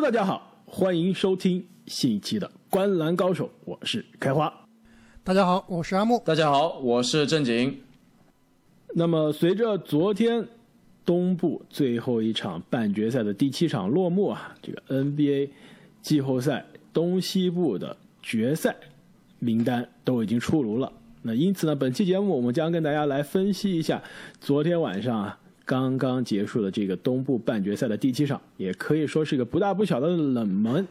Hello，大家好，欢迎收听新一期的《观篮高手》，我是开花。大家好，我是阿木。大家好，我是正经。那么，随着昨天东部最后一场半决赛的第七场落幕啊，这个 NBA 季后赛东西部的决赛名单都已经出炉了。那因此呢，本期节目我们将跟大家来分析一下昨天晚上啊。刚刚结束的这个东部半决赛的第七场，也可以说是一个不大不小的冷门，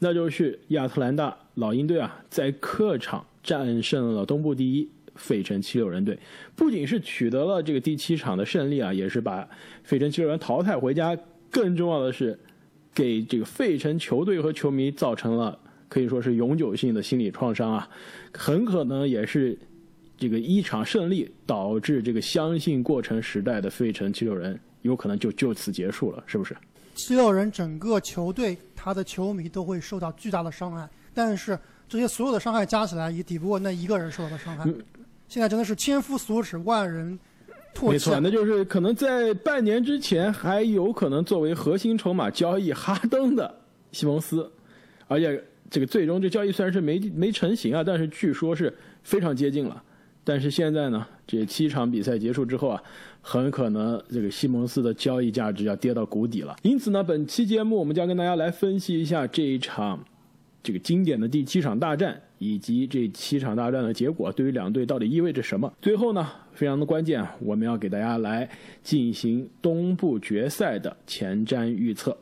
那就是亚特兰大老鹰队啊，在客场战胜了东部第一费城七六人队，不仅是取得了这个第七场的胜利啊，也是把费城七六人淘汰回家。更重要的是，给这个费城球队和球迷造成了可以说是永久性的心理创伤啊，很可能也是。这个一场胜利导致这个相信过程时代的费城七六人有可能就就此结束了，是不是？七六人整个球队他的球迷都会受到巨大的伤害，但是这些所有的伤害加起来也抵不过那一个人受到的伤害。现在真的是千夫所指，万人唾弃。没错，那就是可能在半年之前还有可能作为核心筹码交易哈登的西蒙斯，而且这个最终这交易虽然是没没成型啊，但是据说是非常接近了。但是现在呢，这七场比赛结束之后啊，很可能这个西蒙斯的交易价值要跌到谷底了。因此呢，本期节目我们将跟大家来分析一下这一场这个经典的第七场大战，以及这七场大战的结果对于两队到底意味着什么。最后呢，非常的关键，我们要给大家来进行东部决赛的前瞻预测。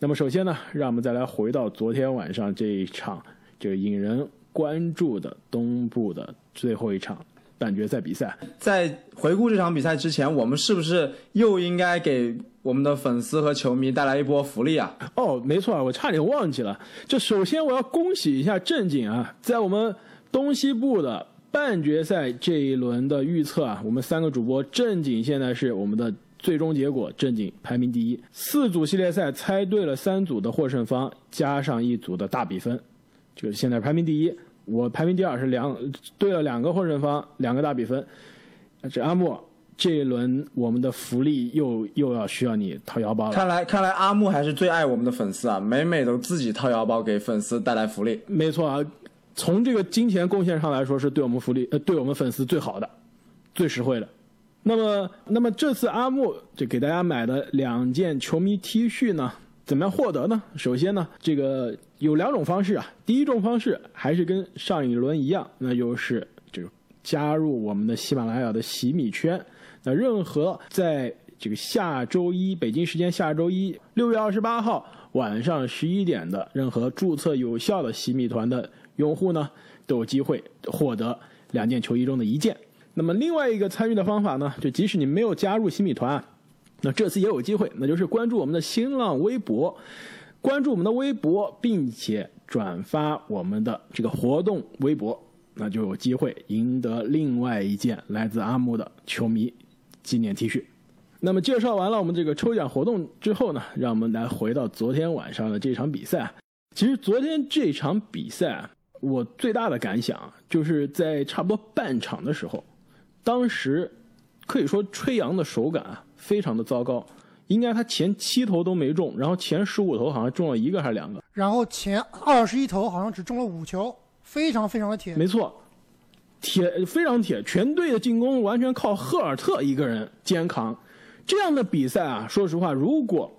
那么首先呢，让我们再来回到昨天晚上这一场这个引人关注的东部的最后一场。半决赛比赛，在回顾这场比赛之前，我们是不是又应该给我们的粉丝和球迷带来一波福利啊？哦，没错，我差点忘记了。就首先我要恭喜一下正经啊，在我们东西部的半决赛这一轮的预测啊，我们三个主播正经现在是我们的最终结果，正经排名第一。四组系列赛猜对了三组的获胜方，加上一组的大比分，就是现在排名第一。我排名第二，是两对了两个获胜方，两个大比分。这阿木这一轮我们的福利又又要需要你掏腰包了。看来看来阿木还是最爱我们的粉丝啊，每每都自己掏腰包给粉丝带来福利。没错啊，从这个金钱贡献上来说，是对我们福利呃对我们粉丝最好的、最实惠的。那么那么这次阿木就给大家买的两件球迷 T 恤呢？怎么样获得呢？首先呢，这个有两种方式啊。第一种方式还是跟上一轮一样，那就是这个加入我们的喜马拉雅的洗米圈。那任何在这个下周一北京时间下周一六月二十八号晚上十一点的任何注册有效的洗米团的用户呢，都有机会获得两件球衣中的一件。那么另外一个参与的方法呢，就即使你没有加入洗米团。那这次也有机会，那就是关注我们的新浪微博，关注我们的微博，并且转发我们的这个活动微博，那就有机会赢得另外一件来自阿木的球迷纪念 T 恤。那么介绍完了我们这个抽奖活动之后呢，让我们来回到昨天晚上的这场比赛。其实昨天这场比赛，我最大的感想就是在差不多半场的时候，当时可以说吹杨的手感啊。非常的糟糕，应该他前七投都没中，然后前十五投好像中了一个还是两个，然后前二十一头好像只中了五球，非常非常的铁。没错，铁非常铁，全队的进攻完全靠赫尔特一个人肩扛。这样的比赛啊，说实话，如果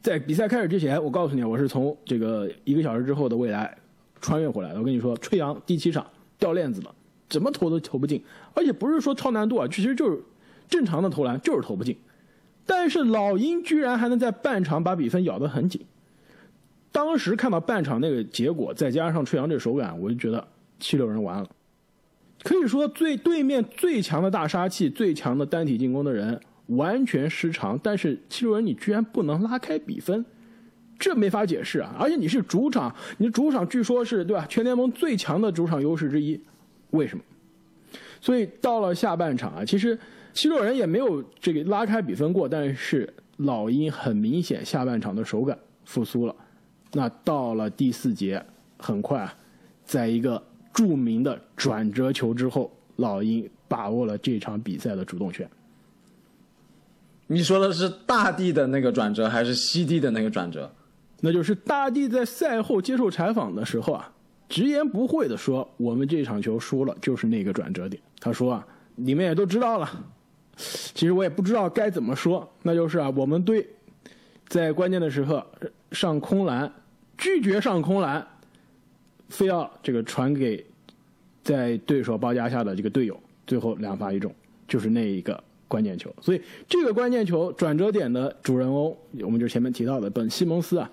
在比赛开始之前，我告诉你，我是从这个一个小时之后的未来穿越回来的。我跟你说，吹杨第七场掉链子了，怎么投都投不进，而且不是说超难度啊，其实就是。正常的投篮就是投不进，但是老鹰居然还能在半场把比分咬得很紧。当时看到半场那个结果，再加上吹杨这手感，我就觉得七六人完了。可以说，最对面最强的大杀器、最强的单体进攻的人完全失常，但是七六人你居然不能拉开比分，这没法解释啊！而且你是主场，你主场据说是对吧？全联盟最强的主场优势之一，为什么？所以到了下半场啊，其实。七六人也没有这个拉开比分过，但是老鹰很明显下半场的手感复苏了。那到了第四节，很快啊，在一个著名的转折球之后，老鹰把握了这场比赛的主动权。你说的是大地的那个转折，还是西地的那个转折？那就是大地在赛后接受采访的时候啊，直言不讳的说：“我们这场球输了，就是那个转折点。”他说啊，你们也都知道了，其实我也不知道该怎么说，那就是啊，我们队在关键的时刻上空篮，拒绝上空篮，非要这个传给在对手包夹下的这个队友，最后两罚一中，就是那一个关键球。所以这个关键球转折点的主人翁，我们就前面提到的本西蒙斯啊，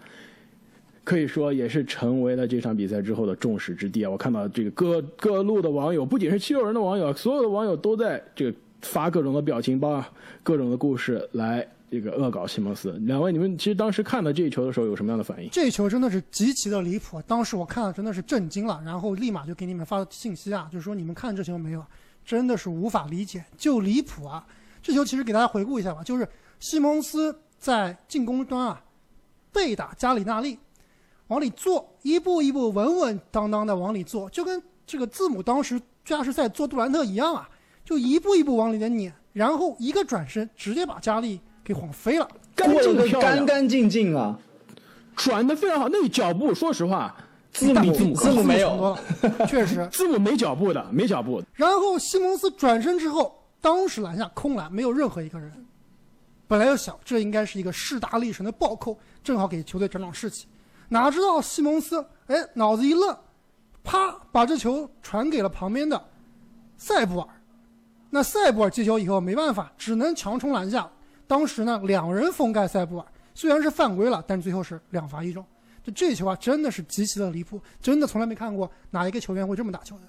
可以说也是成为了这场比赛之后的众矢之的啊。我看到这个各各路的网友，不仅是七六人的网友，所有的网友都在这个发各种的表情包啊，各种的故事来这个恶搞西蒙斯。两位，你们其实当时看到这一球的时候有什么样的反应？这一球真的是极其的离谱，当时我看了真的是震惊了，然后立马就给你们发信息啊，就是说你们看这球没有？真的是无法理解，就离谱啊！这球其实给大家回顾一下吧，就是西蒙斯在进攻端啊，背打加里纳利，往里做，一步一步稳稳当当的往里做，就跟这个字母当时加时赛做杜兰特一样啊，就一步一步往里面撵，然后一个转身直接把加利给晃飞了。干净的干干净净啊！转的非常好，那个脚步，说实话，字母字母字母没有 确实。字母没脚步的，没脚步。然后西蒙斯转身之后，当时篮下空篮，没有任何一个人。本来就想这应该是一个势大力沉的暴扣，正好给球队长长士气。哪知道西蒙斯哎脑子一愣，啪把这球传给了旁边的塞布尔。那塞布尔接球以后没办法，只能强冲篮下。当时呢两人封盖塞布尔，虽然是犯规了，但最后是两罚一中。就这球啊，真的是极其的离谱，真的从来没看过哪一个球员会这么打球的。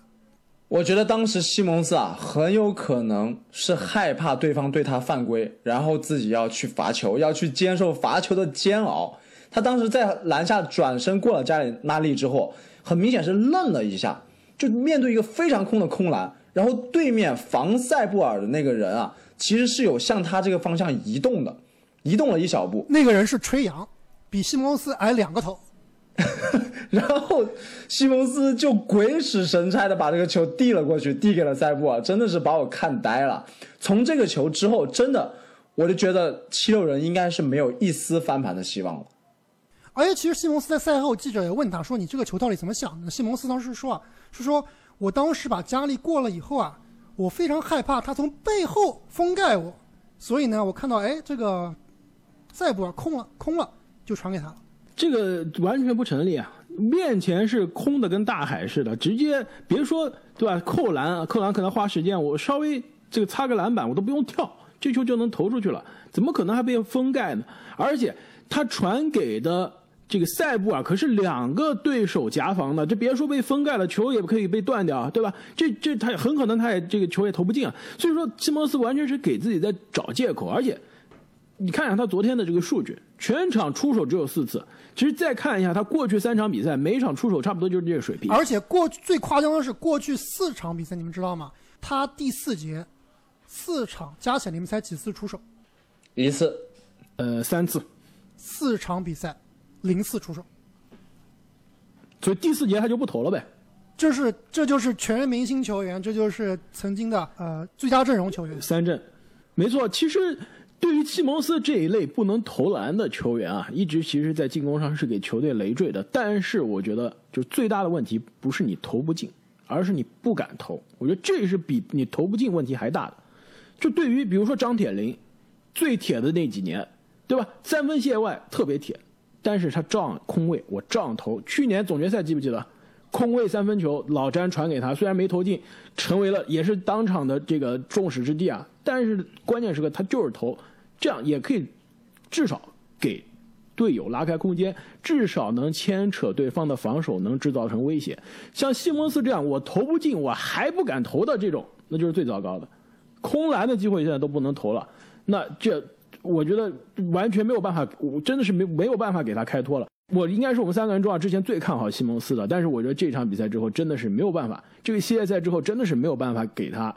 我觉得当时西蒙斯啊，很有可能是害怕对方对他犯规，然后自己要去罚球，要去接受罚球的煎熬。他当时在篮下转身过了加里纳利之后，很明显是愣了一下，就面对一个非常空的空篮，然后对面防塞布尔的那个人啊，其实是有向他这个方向移动的，移动了一小步，那个人是吹杨，比西蒙斯矮两个头。然后西蒙斯就鬼使神差的把这个球递了过去，递给了塞布尔，真的是把我看呆了。从这个球之后，真的我就觉得七六人应该是没有一丝翻盘的希望了。而且其实西蒙斯在赛后，记者也问他说：“你这个球到底怎么想的？”西蒙斯当时说啊，是说我当时把加利过了以后啊，我非常害怕他从背后封盖我，所以呢，我看到哎这个再不空了，空了就传给他了。这个完全不成立啊！面前是空的，跟大海似的，直接别说对吧？扣篮啊，扣篮可能花时间，我稍微这个擦个篮板，我都不用跳，这球就能投出去了，怎么可能还被封盖呢？而且他传给的这个塞布啊可是两个对手夹防的，这别说被封盖了，球也可以被断掉，对吧？这这他很可能他也这个球也投不进啊。所以说，西蒙斯完全是给自己在找借口，而且。你看一下他昨天的这个数据，全场出手只有四次。其实再看一下他过去三场比赛，每一场出手差不多就是这个水平。而且过最夸张的是过去四场比赛，你们知道吗？他第四节四场加起来，你们猜几次出手？一次，呃，三次。四场比赛零次出手，所以第四节他就不投了呗。这是这就是全明星球员，这就是曾经的呃最佳阵容球员。三阵，没错。其实。对于西蒙斯这一类不能投篮的球员啊，一直其实，在进攻上是给球队累赘的。但是我觉得，就最大的问题不是你投不进，而是你不敢投。我觉得这是比你投不进问题还大的。就对于比如说张铁林，最铁的那几年，对吧？三分线外特别铁，但是他照样空位，我照样投。去年总决赛记不记得？空位三分球，老詹传给他，虽然没投进，成为了也是当场的这个众矢之的啊。但是关键时刻他就是投。这样也可以，至少给队友拉开空间，至少能牵扯对方的防守，能制造成威胁。像西蒙斯这样，我投不进，我还不敢投的这种，那就是最糟糕的。空篮的机会现在都不能投了，那这我觉得完全没有办法，我真的是没没有办法给他开脱了。我应该是我们三个人中啊，之前最看好西蒙斯的，但是我觉得这场比赛之后真的是没有办法，这个系列赛之后真的是没有办法给他。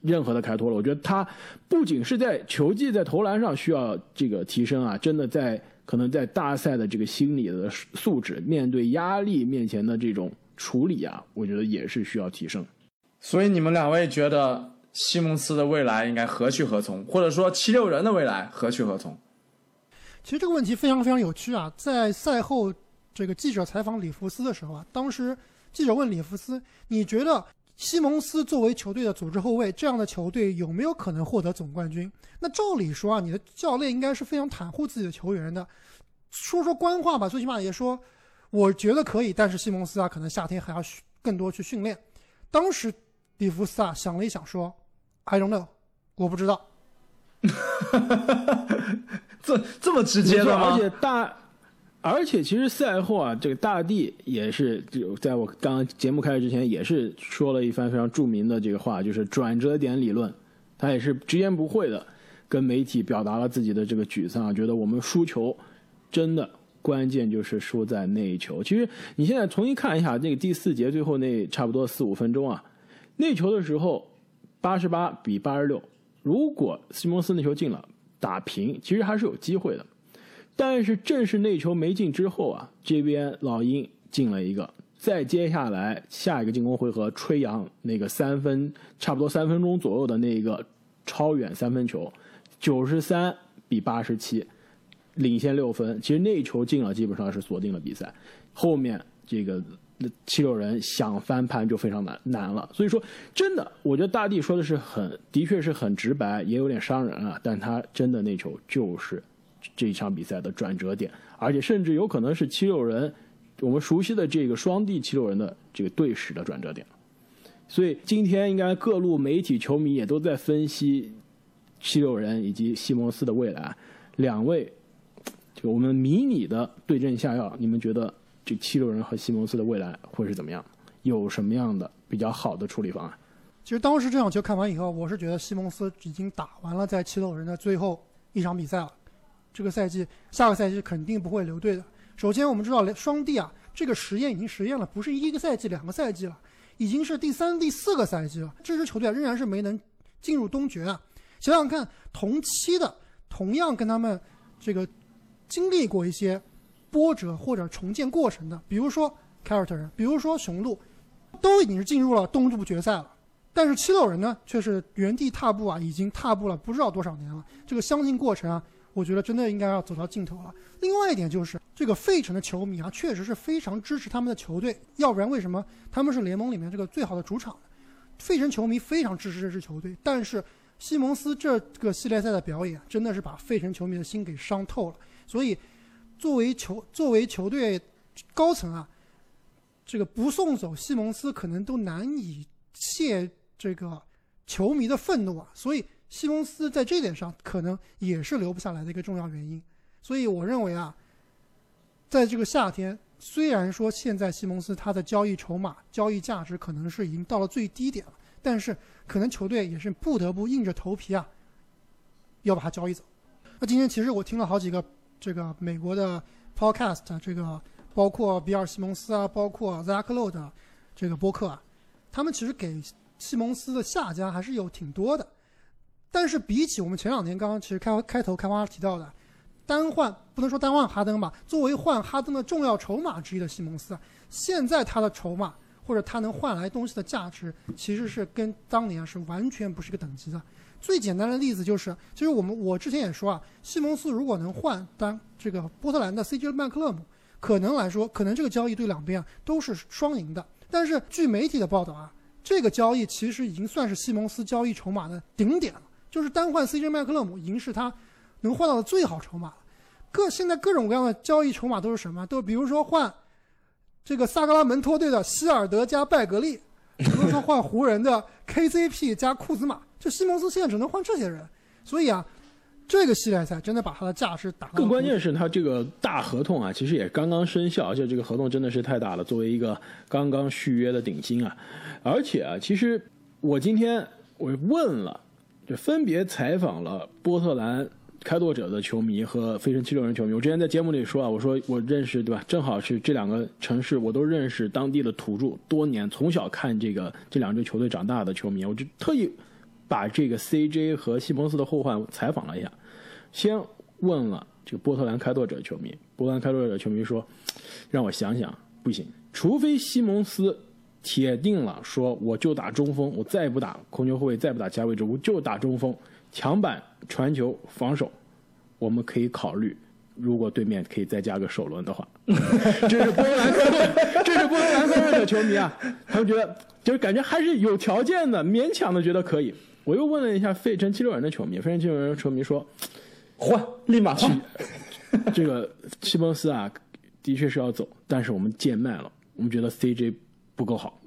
任何的开脱了，我觉得他不仅是在球技、在投篮上需要这个提升啊，真的在可能在大赛的这个心理的素质、面对压力面前的这种处理啊，我觉得也是需要提升。所以你们两位觉得西蒙斯的未来应该何去何从，或者说七六人的未来何去何从？其实这个问题非常非常有趣啊！在赛后这个记者采访里弗斯的时候啊，当时记者问里弗斯：“你觉得西蒙斯作为球队的组织后卫，这样的球队有没有可能获得总冠军？”那照理说啊，你的教练应该是非常袒护自己的球员的，说说官话吧，最起码也说我觉得可以，但是西蒙斯啊，可能夏天还要更多去训练。当时里弗斯啊想了一想说：“I don't know，我不知道。”这这么直接的吗？而且大，而且其实赛后啊，这个大帝也是就在我刚刚节目开始之前，也是说了一番非常著名的这个话，就是转折点理论。他也是直言不讳的跟媒体表达了自己的这个沮丧，觉得我们输球真的关键就是输在那一球。其实你现在重新看一下那个第四节最后那差不多四五分钟啊，那球的时候八十八比八十六，如果西蒙斯那球进了。打平其实还是有机会的，但是正是那球没进之后啊，这边老鹰进了一个，再接下来下一个进攻回合，吹杨那个三分差不多三分钟左右的那个超远三分球，九十三比八十七，领先六分。其实那球进了，基本上是锁定了比赛。后面这个。那七六人想翻盘就非常难难了，所以说真的，我觉得大帝说的是很，的确是很直白，也有点伤人啊。但他真的那球就是这一场比赛的转折点，而且甚至有可能是七六人我们熟悉的这个双帝七六人的这个队史的转折点。所以今天应该各路媒体、球迷也都在分析七六人以及西蒙斯的未来。两位，就我们迷你的对症下药，你们觉得？这七六人和西蒙斯的未来会是怎么样？有什么样的比较好的处理方案？其实当时这场球看完以后，我是觉得西蒙斯已经打完了在七六人的最后一场比赛了。这个赛季，下个赛季肯定不会留队的。首先，我们知道双帝啊，这个实验已经实验了，不是一个赛季、两个赛季了，已经是第三、第四个赛季了。这支球队仍然是没能进入东决啊。想想看，同期的同样跟他们这个经历过一些。波折或者重建过程的，比如说凯尔特人，比如说雄鹿，都已经是进入了东部决赛了。但是七六人呢，却是原地踏步啊，已经踏步了不知道多少年了。这个相信过程啊，我觉得真的应该要走到尽头了。另外一点就是，这个费城的球迷啊，确实是非常支持他们的球队，要不然为什么他们是联盟里面这个最好的主场？费城球迷非常支持这支球队，但是西蒙斯这个系列赛的表演，真的是把费城球迷的心给伤透了。所以。作为球作为球队高层啊，这个不送走西蒙斯可能都难以泄这个球迷的愤怒啊，所以西蒙斯在这点上可能也是留不下来的一个重要原因。所以我认为啊，在这个夏天，虽然说现在西蒙斯他的交易筹码、交易价值可能是已经到了最低点了，但是可能球队也是不得不硬着头皮啊，要把他交易走。那今天其实我听了好几个。这个美国的 podcast，这个包括比尔·西蒙斯啊，包括 Zach Lowe 的这个播客啊，他们其实给西蒙斯的下家还是有挺多的。但是比起我们前两天刚刚其实开开头开花提到的单换，不能说单换哈登吧，作为换哈登的重要筹码之一的西蒙斯，现在他的筹码或者他能换来东西的价值，其实是跟当年是完全不是一个等级的。最简单的例子就是，其实我们我之前也说啊，西蒙斯如果能换单这个波特兰的 CJ 麦克勒姆，可能来说，可能这个交易对两边啊都是双赢的。但是据媒体的报道啊，这个交易其实已经算是西蒙斯交易筹码的顶点了，就是单换 CJ 麦克勒姆已经是他能换到的最好筹码了。各现在各种各样的交易筹码都是什么？都比如说换这个萨格拉门托队的希尔德加拜格利，比如说换湖人的 KCP 加库兹马。这西蒙斯现在只能换这些人，所以啊，这个系列赛真的把他的价值打。更关键是，他这个大合同啊，其实也刚刚生效，而且这个合同真的是太大了。作为一个刚刚续约的顶薪啊，而且啊，其实我今天我问了，就分别采访了波特兰开拓者的球迷和飞神七六人球迷。我之前在节目里说啊，我说我认识对吧？正好是这两个城市，我都认识当地的土著，多年从小看这个这两支球队长大的球迷，我就特意。把这个 CJ 和西蒙斯的后换采访了一下，先问了这个波特兰开拓者球迷，波特兰开拓者球迷说：“让我想想，不行，除非西蒙斯铁定了说我就打中锋，我再也不打控球后卫，再不打其他位置，我就打中锋，抢板、传球、防守，我们可以考虑如果对面可以再加个首轮的话，这是波兰，这是波兰克热的球迷啊，他们觉得就是感觉还是有条件的，勉强的觉得可以。我又问了一下费城七六人的球迷，费城七六人的球迷说，换，立马换。这个西蒙斯啊，的确是要走，但是我们贱卖了，我们觉得 CJ 不够好，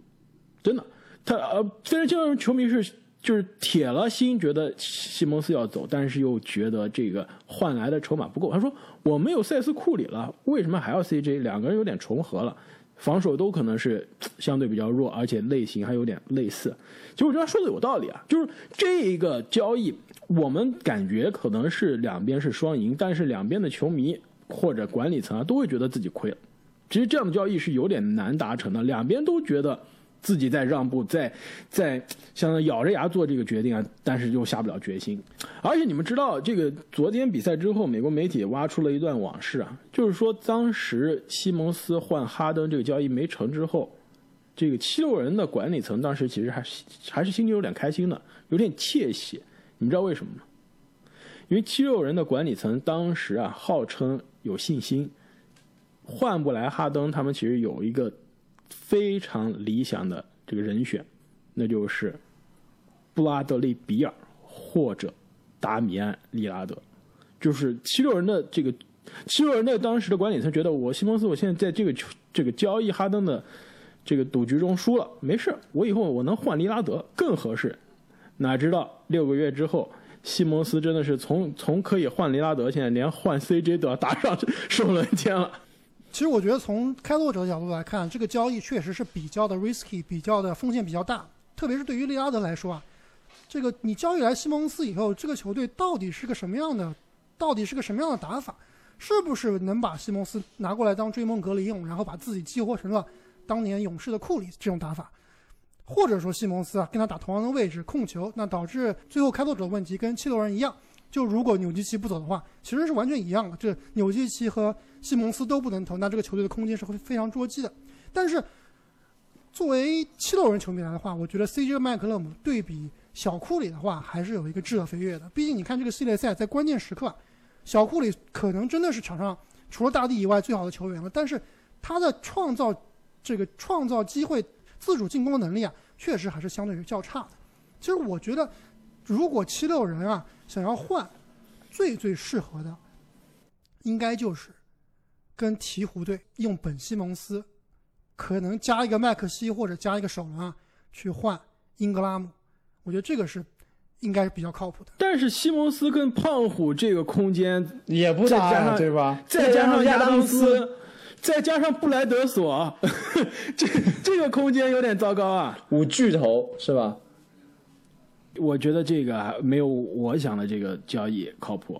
真的。他呃，费城七六人球迷是就是铁了心觉得西蒙斯要走，但是又觉得这个换来的筹码不够。他说我们有塞斯库里了，为什么还要 CJ？两个人有点重合了。防守都可能是相对比较弱，而且类型还有点类似。其实我觉得他说的有道理啊，就是这一个交易，我们感觉可能是两边是双赢，但是两边的球迷或者管理层啊都会觉得自己亏了。其实这样的交易是有点难达成的，两边都觉得。自己在让步，在在相当于咬着牙做这个决定啊，但是又下不了决心。而且你们知道，这个昨天比赛之后，美国媒体挖出了一段往事啊，就是说当时西蒙斯换哈登这个交易没成之后，这个七六人的管理层当时其实还是还是心里有点开心的，有点窃喜。你知道为什么吗？因为七六人的管理层当时啊，号称有信心换不来哈登，他们其实有一个。非常理想的这个人选，那就是布拉德利·比尔或者达米安·利拉德，就是七六人的这个七六人的当时的管理层觉得，我西蒙斯我现在在这个这个交易哈登的这个赌局中输了，没事，我以后我能换利拉德更合适。哪知道六个月之后，西蒙斯真的是从从可以换利拉德，现在连换 CJ 都要打上首轮签了。其实我觉得从开拓者的角度来看，这个交易确实是比较的 risky，比较的风险比较大。特别是对于利拉德来说啊，这个你交易来西蒙斯以后，这个球队到底是个什么样的，到底是个什么样的打法？是不是能把西蒙斯拿过来当追梦格林用，然后把自己激活成了当年勇士的库里这种打法？或者说西蒙斯啊跟他打同样的位置控球，那导致最后开拓者的问题跟七六人一样。就如果纽基奇不走的话，其实是完全一样的。这纽基奇和西蒙斯都不能投，那这个球队的空间是会非常捉鸡的。但是，作为七六人球迷来的话，我觉得 CJ 麦克勒姆对比小库里的话，还是有一个质的飞跃的。毕竟你看这个系列赛，在关键时刻，小库里可能真的是场上除了大帝以外最好的球员了。但是他的创造这个创造机会、自主进攻能力啊，确实还是相对于较差的。其实我觉得，如果七六人啊。想要换，最最适合的，应该就是跟鹈鹕队用本西蒙斯，可能加一个麦克西或者加一个首轮啊，去换英格拉姆。我觉得这个是应该是比较靠谱的。但是西蒙斯跟胖虎这个空间也不大，对吧？再加上亚当斯，再加上布莱德索，这这个空间有点糟糕啊。五巨头是吧？我觉得这个没有我想的这个交易靠谱。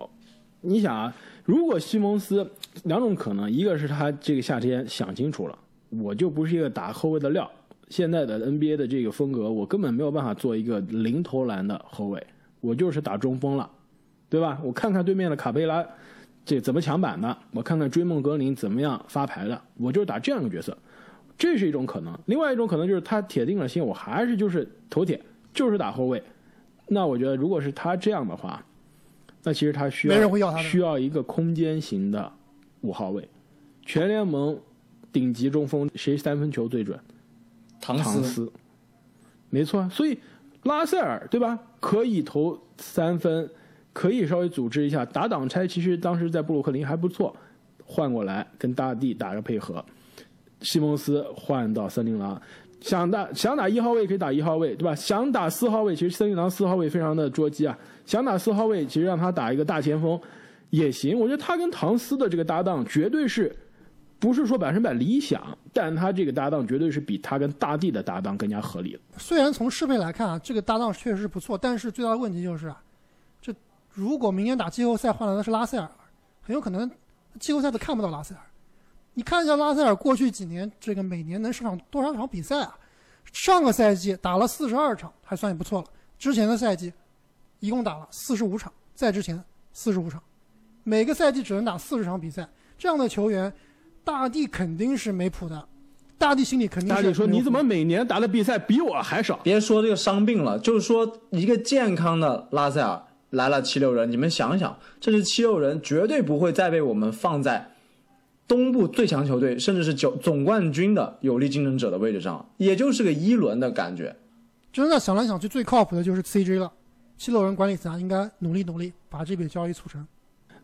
你想啊，如果西蒙斯两种可能，一个是他这个夏天想清楚了，我就不是一个打后卫的料。现在的 NBA 的这个风格，我根本没有办法做一个零投篮的后卫，我就是打中锋了，对吧？我看看对面的卡佩拉这怎么抢板的，我看看追梦格林怎么样发牌的，我就是打这样一个角色，这是一种可能。另外一种可能就是他铁定了心，我还是就是头铁，就是打后卫。那我觉得，如果是他这样的话，那其实他需要需要一个空间型的五号位。全联盟顶级中锋谁三分球最准？唐斯，没错。所以拉塞尔对吧？可以投三分，可以稍微组织一下打挡拆。其实当时在布鲁克林还不错，换过来跟大帝打个配合。西蒙斯换到森林狼。想打想打一号位可以打一号位，对吧？想打四号位，其实森林狼四号位非常的捉鸡啊。想打四号位，其实让他打一个大前锋也行。我觉得他跟唐斯的这个搭档绝对是，不是说百分百理想，但他这个搭档绝对是比他跟大帝的搭档更加合理虽然从适配来看啊，这个搭档确实是不错，但是最大的问题就是啊，这如果明年打季后赛换来的是拉塞尔，很有可能季后赛都看不到拉塞尔。你看一下拉塞尔过去几年，这个每年能上场多少场比赛啊？上个赛季打了四十二场，还算也不错了。之前的赛季，一共打了四十五场，在之前四十五场，每个赛季只能打四十场比赛。这样的球员，大帝肯定是没谱的。大帝心里肯定是。大帝说：“你怎么每年打的比赛比我还少？”别说这个伤病了，就是说一个健康的拉塞尔来了七六人，你们想想，这是七六人绝对不会再被我们放在东部最强球队，甚至是九总冠军的有力竞争者的位置上，也就是个一轮的感觉。真的想来想去，最靠谱的就是 CJ 了。七六人管理层应该努力努力，把这笔交易促成。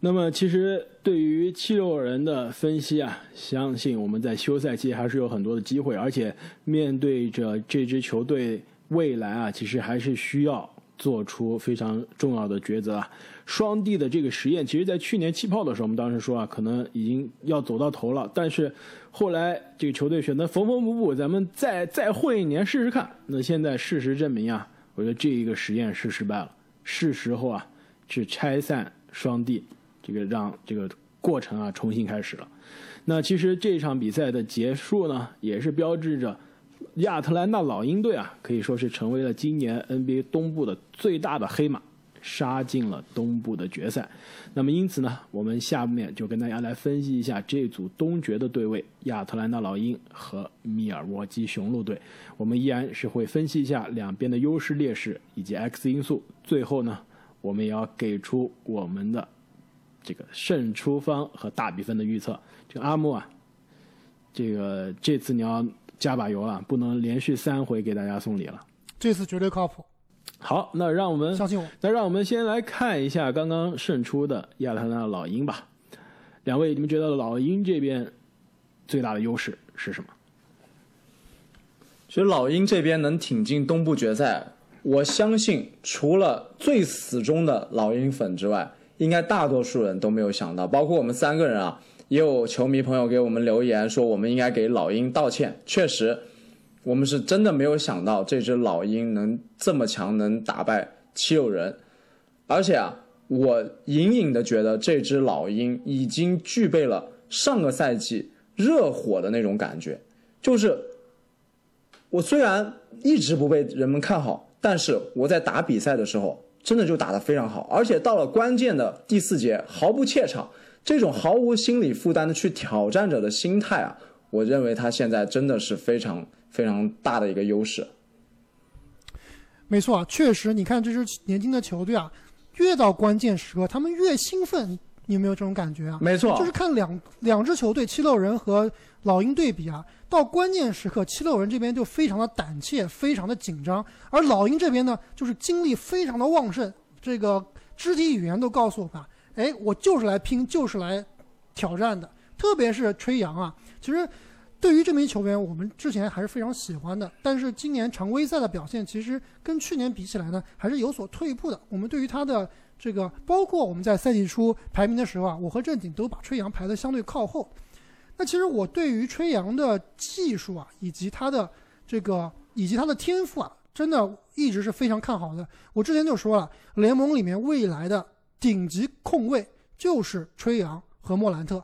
那么，其实对于七六人的分析啊，相信我们在休赛期还是有很多的机会，而且面对着这支球队未来啊，其实还是需要做出非常重要的抉择啊。双帝的这个实验，其实在去年气泡的时候，我们当时说啊，可能已经要走到头了，但是后来这个球队选择缝缝补补，咱们再再混一年试试看。那现在事实证明啊，我觉得这一个实验是失败了，是时候啊去拆散双帝。这个让这个过程啊重新开始了。那其实这场比赛的结束呢，也是标志着亚特兰大老鹰队啊，可以说是成为了今年 NBA 东部的最大的黑马，杀进了东部的决赛。那么因此呢，我们下面就跟大家来分析一下这组东决的对位：亚特兰大老鹰和密尔沃基雄鹿队。我们依然是会分析一下两边的优势劣势以及 X 因素。最后呢，我们也要给出我们的。这个胜出方和大比分的预测，这个阿木啊，这个这次你要加把油了，不能连续三回给大家送礼了。这次绝对靠谱。好，那让我们相信我。那让我们先来看一下刚刚胜出的亚特兰大老鹰吧。两位，你们觉得老鹰这边最大的优势是什么？其实老鹰这边能挺进东部决赛，我相信除了最死忠的老鹰粉之外。应该大多数人都没有想到，包括我们三个人啊，也有球迷朋友给我们留言说，我们应该给老鹰道歉。确实，我们是真的没有想到这只老鹰能这么强，能打败七六人。而且啊，我隐隐的觉得这只老鹰已经具备了上个赛季热火的那种感觉，就是我虽然一直不被人们看好，但是我在打比赛的时候。真的就打得非常好，而且到了关键的第四节毫不怯场，这种毫无心理负担的去挑战者的心态啊，我认为他现在真的是非常非常大的一个优势。没错啊，确实，你看这支年轻的球队啊，越到关键时刻他们越兴奋，你有没有这种感觉啊？没错，就是看两两支球队七六人和老鹰对比啊。到关键时刻，七六人这边就非常的胆怯，非常的紧张，而老鹰这边呢，就是精力非常的旺盛，这个肢体语言都告诉我们，哎，我就是来拼，就是来挑战的。特别是吹杨啊，其实对于这名球员，我们之前还是非常喜欢的，但是今年常规赛的表现，其实跟去年比起来呢，还是有所退步的。我们对于他的这个，包括我们在赛季初排名的时候啊，我和正经都把吹杨排的相对靠后。那其实我对于吹杨的技术啊，以及他的这个，以及他的天赋啊，真的一直是非常看好的。我之前就说了，联盟里面未来的顶级控卫就是吹杨和莫兰特，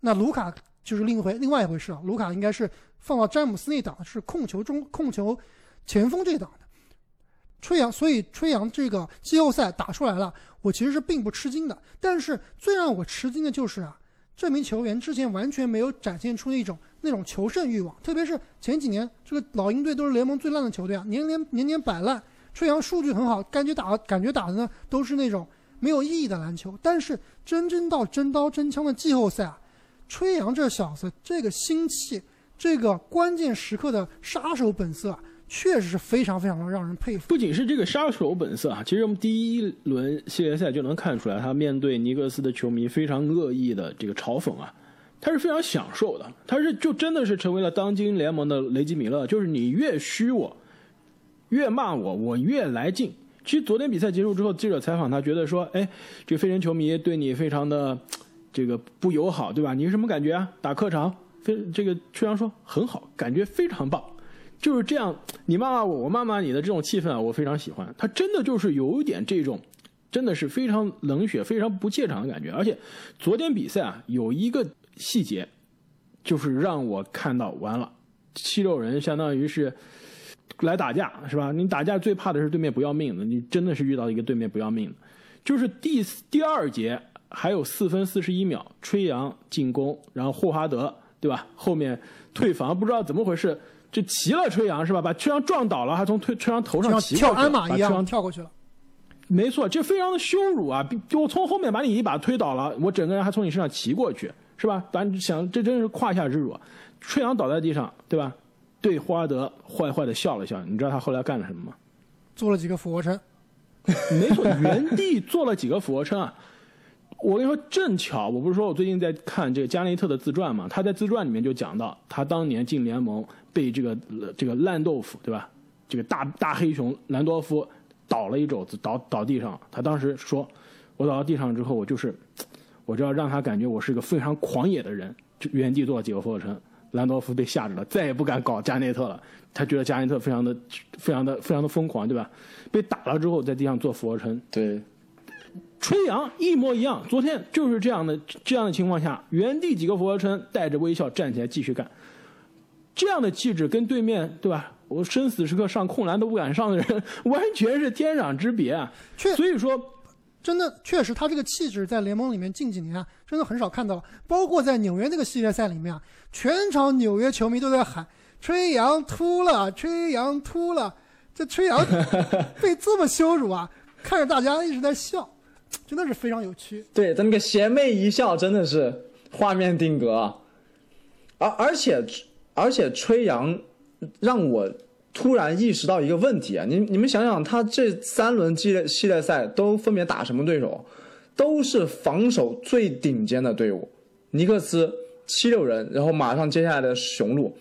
那卢卡就是另一回另外一回事啊。卢卡应该是放到詹姆斯那档，是控球中控球前锋这档的。吹杨，所以吹杨这个季后赛打出来了，我其实是并不吃惊的。但是最让我吃惊的就是啊。这名球员之前完全没有展现出那种那种求胜欲望，特别是前几年，这个老鹰队都是联盟最烂的球队啊，年年年年摆烂。吹杨数据很好，感觉打感觉打的呢都是那种没有意义的篮球。但是真正到真刀真枪的季后赛啊，吹杨这小子这个心气，这个关键时刻的杀手本色啊。确实是非常非常的让人佩服。不仅是这个杀手本色啊，其实我们第一轮系列赛就能看出来，他面对尼克斯的球迷非常恶意的这个嘲讽啊，他是非常享受的。他是就真的是成为了当今联盟的雷吉米勒，就是你越虚我，越骂我，我越来劲。其实昨天比赛结束之后，记者采访他，觉得说，哎，这个飞人球迷对你非常的这个不友好，对吧？你是什么感觉啊？打客场，非这个吹阳说很好，感觉非常棒。就是这样，你骂骂我，我骂骂你的这种气氛啊，我非常喜欢。他真的就是有一点这种，真的是非常冷血、非常不怯场的感觉。而且昨天比赛啊，有一个细节，就是让我看到完了，七六人相当于是来打架，是吧？你打架最怕的是对面不要命的，你真的是遇到一个对面不要命的。就是第第二节还有四分四十一秒，吹杨进攻，然后霍华德对吧？后面退防，不知道怎么回事。就骑了吹杨是吧？把吹杨撞倒了，还从吹吹杨头上骑跳鞍马一样跳过去了。没错，这非常的羞辱啊！就我从后面把你一把推倒了，我整个人还从你身上骑过去，是吧？咱想，这真是胯下之辱。吹杨倒在地上，对吧？对霍华德坏坏的笑了笑。你知道他后来干了什么吗？做了几个俯卧撑。没错，原地做了几个俯卧撑啊！我跟你说，正巧，我不是说我最近在看这个加内特的自传嘛？他在自传里面就讲到，他当年进联盟被这个这个烂豆腐，对吧？这个大大黑熊兰多夫倒了一肘子，倒倒地上。他当时说：“我倒到地上之后，我就是，我就要让他感觉我是一个非常狂野的人。”就原地做了几个俯卧撑。兰多夫被吓着了，再也不敢搞加内特了。他觉得加内特非常的、非常的、非常的疯狂，对吧？被打了之后，在地上做俯卧撑。对，吹杨一模一样。昨天就是这样的这样的情况下，原地几个俯卧撑，带着微笑站起来继续干。这样的气质跟对面对吧？我生死时刻上控篮都不敢上的人，完全是天壤之别啊！所以说。真的，确实，他这个气质在联盟里面近几年啊，真的很少看到了。包括在纽约那个系列赛里面啊，全场纽约球迷都在喊“吹杨秃了，吹杨秃了”。这吹杨 被这么羞辱啊，看着大家一直在笑，真的是非常有趣。对，他那个邪魅一笑，真的是画面定格。而而且而且吹杨让我。突然意识到一个问题啊，你你们想想，他这三轮系列系列赛都分别打什么对手？都是防守最顶尖的队伍，尼克斯七六人，然后马上接下来的雄鹿。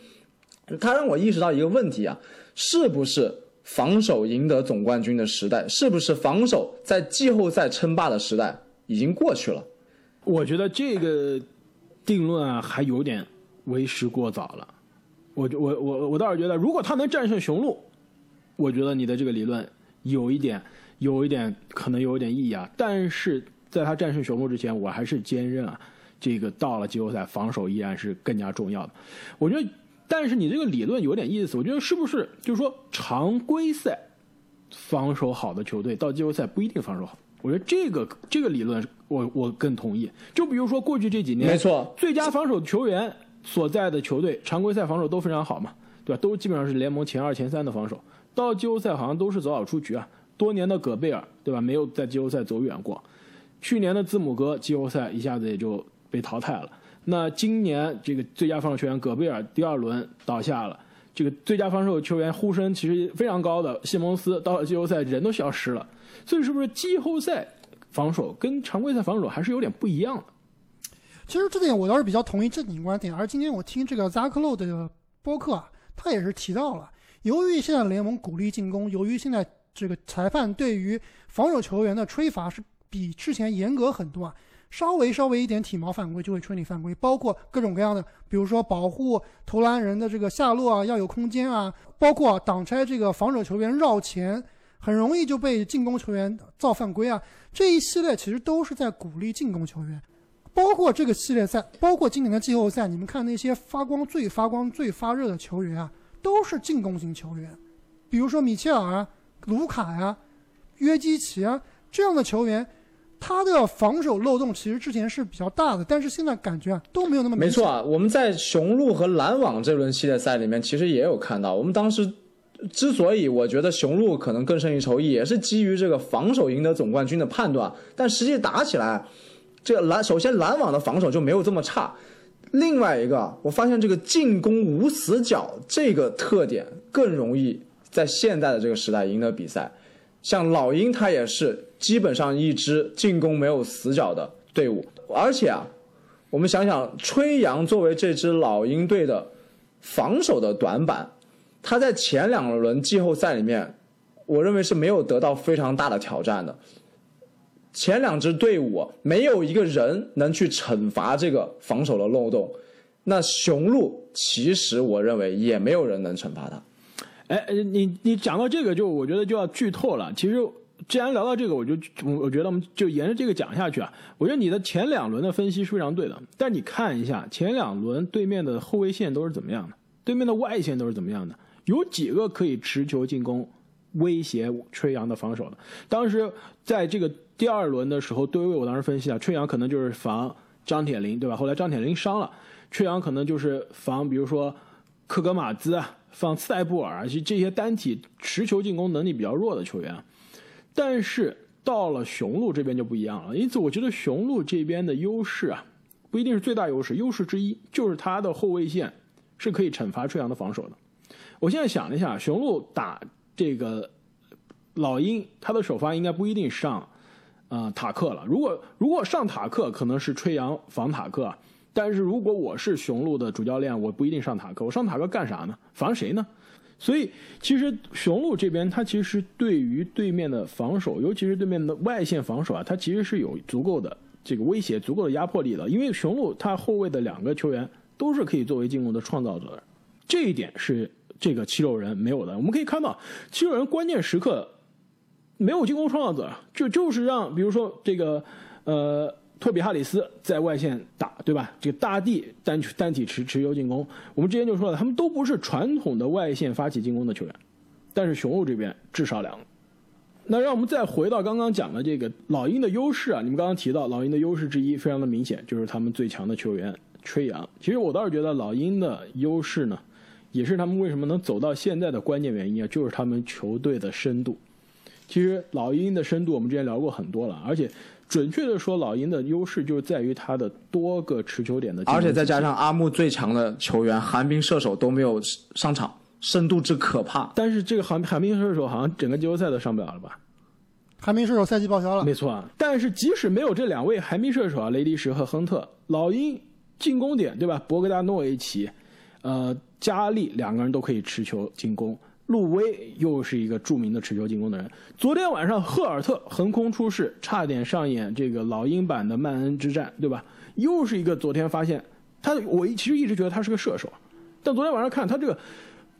他让我意识到一个问题啊，是不是防守赢得总冠军的时代，是不是防守在季后赛称霸的时代已经过去了？我觉得这个定论啊，还有点为时过早了。我我我我倒是觉得，如果他能战胜雄鹿，我觉得你的这个理论有一点有一点可能有一点意义啊。但是在他战胜雄鹿之前，我还是坚认啊，这个到了季后赛，防守依然是更加重要的。我觉得，但是你这个理论有点意思，我觉得是不是就是说常规赛防守好的球队到季后赛不一定防守好？我觉得这个这个理论我我更同意。就比如说过去这几年，没错，最佳防守球员。所在的球队常规赛防守都非常好嘛，对吧？都基本上是联盟前二、前三的防守。到季后赛好像都是早早出局啊。多年的戈贝尔，对吧？没有在季后赛走远过。去年的字母哥季后赛一下子也就被淘汰了。那今年这个最佳防守球员戈贝尔第二轮倒下了。这个最佳防守球员呼声其实非常高的西蒙斯到了季后赛人都消失了。所以是不是季后赛防守跟常规赛防守还是有点不一样的？其实这点我倒是比较同意正经观点，而今天我听这个扎克洛的播客啊，他也是提到了，由于现在联盟鼓励进攻，由于现在这个裁判对于防守球员的吹罚是比之前严格很多啊，稍微稍微一点体毛犯规就会吹你犯规，包括各种各样的，比如说保护投篮人的这个下落啊要有空间啊，包括挡拆这个防守球员绕前，很容易就被进攻球员造犯规啊，这一系列其实都是在鼓励进攻球员。包括这个系列赛，包括今年的季后赛，你们看那些发光最发光、最发热的球员啊，都是进攻型球员，比如说米切尔啊、卢卡呀、约基奇啊这样的球员，他的防守漏洞其实之前是比较大的，但是现在感觉啊都没有那么没错啊。我们在雄鹿和篮网这轮系列赛里面，其实也有看到，我们当时之所以我觉得雄鹿可能更胜一筹，也是基于这个防守赢得总冠军的判断，但实际打起来。这篮首先篮网的防守就没有这么差，另外一个我发现这个进攻无死角这个特点更容易在现在的这个时代赢得比赛。像老鹰，他也是基本上一支进攻没有死角的队伍。而且啊，我们想想，吹杨作为这支老鹰队的防守的短板，他在前两轮季后赛里面，我认为是没有得到非常大的挑战的。前两支队伍没有一个人能去惩罚这个防守的漏洞，那雄鹿其实我认为也没有人能惩罚他。哎，你你讲到这个，就我觉得就要剧透了。其实既然聊到这个，我就我我觉得我们就沿着这个讲下去啊。我觉得你的前两轮的分析是非常对的，但你看一下前两轮对面的后卫线都是怎么样的，对面的外线都是怎么样的，有几个可以持球进攻威胁吹杨的防守的？当时在这个。第二轮的时候，对位我当时分析啊，吹杨可能就是防张铁林，对吧？后来张铁林伤了，吹杨可能就是防，比如说克格马兹啊，防斯泰布尔，其实这些单体持球进攻能力比较弱的球员。但是到了雄鹿这边就不一样了。因此，我觉得雄鹿这边的优势啊，不一定是最大优势，优势之一就是他的后卫线是可以惩罚吹杨的防守的。我现在想了一下，雄鹿打这个老鹰，他的首发应该不一定上呃塔克了。如果如果上塔克，可能是吹杨防塔克。但是如果我是雄鹿的主教练，我不一定上塔克。我上塔克干啥呢？防谁呢？所以其实雄鹿这边，他其实对于对面的防守，尤其是对面的外线防守啊，他其实是有足够的这个威胁、足够的压迫力的。因为雄鹿他后卫的两个球员都是可以作为进攻的创造者的，这一点是这个七六人没有的。我们可以看到，七六人关键时刻没有进攻创造者，就就是让比如说这个呃。托比哈里斯在外线打，对吧？这个大地单单体持持球进攻，我们之前就说了，他们都不是传统的外线发起进攻的球员，但是雄鹿这边至少两个。那让我们再回到刚刚讲的这个老鹰的优势啊，你们刚刚提到老鹰的优势之一非常的明显，就是他们最强的球员吹杨。其实我倒是觉得老鹰的优势呢，也是他们为什么能走到现在的关键原因啊，就是他们球队的深度。其实老鹰的深度我们之前聊过很多了，而且。准确的说，老鹰的优势就是在于它的多个持球点的，而且再加上阿木最强的球员寒冰射手都没有上场，深度之可怕。但是这个寒寒冰射手好像整个季后赛都上不了了吧？寒冰射手赛季报销了，没错啊。但是即使没有这两位寒冰射手啊，雷迪什和亨特，老鹰进攻点对吧？博格达诺维奇，呃，加利两个人都可以持球进攻。路威又是一个著名的持球进攻的人。昨天晚上赫尔特横空出世，差点上演这个老鹰版的曼恩之战，对吧？又是一个昨天发现他，我其实一直觉得他是个射手，但昨天晚上看他这个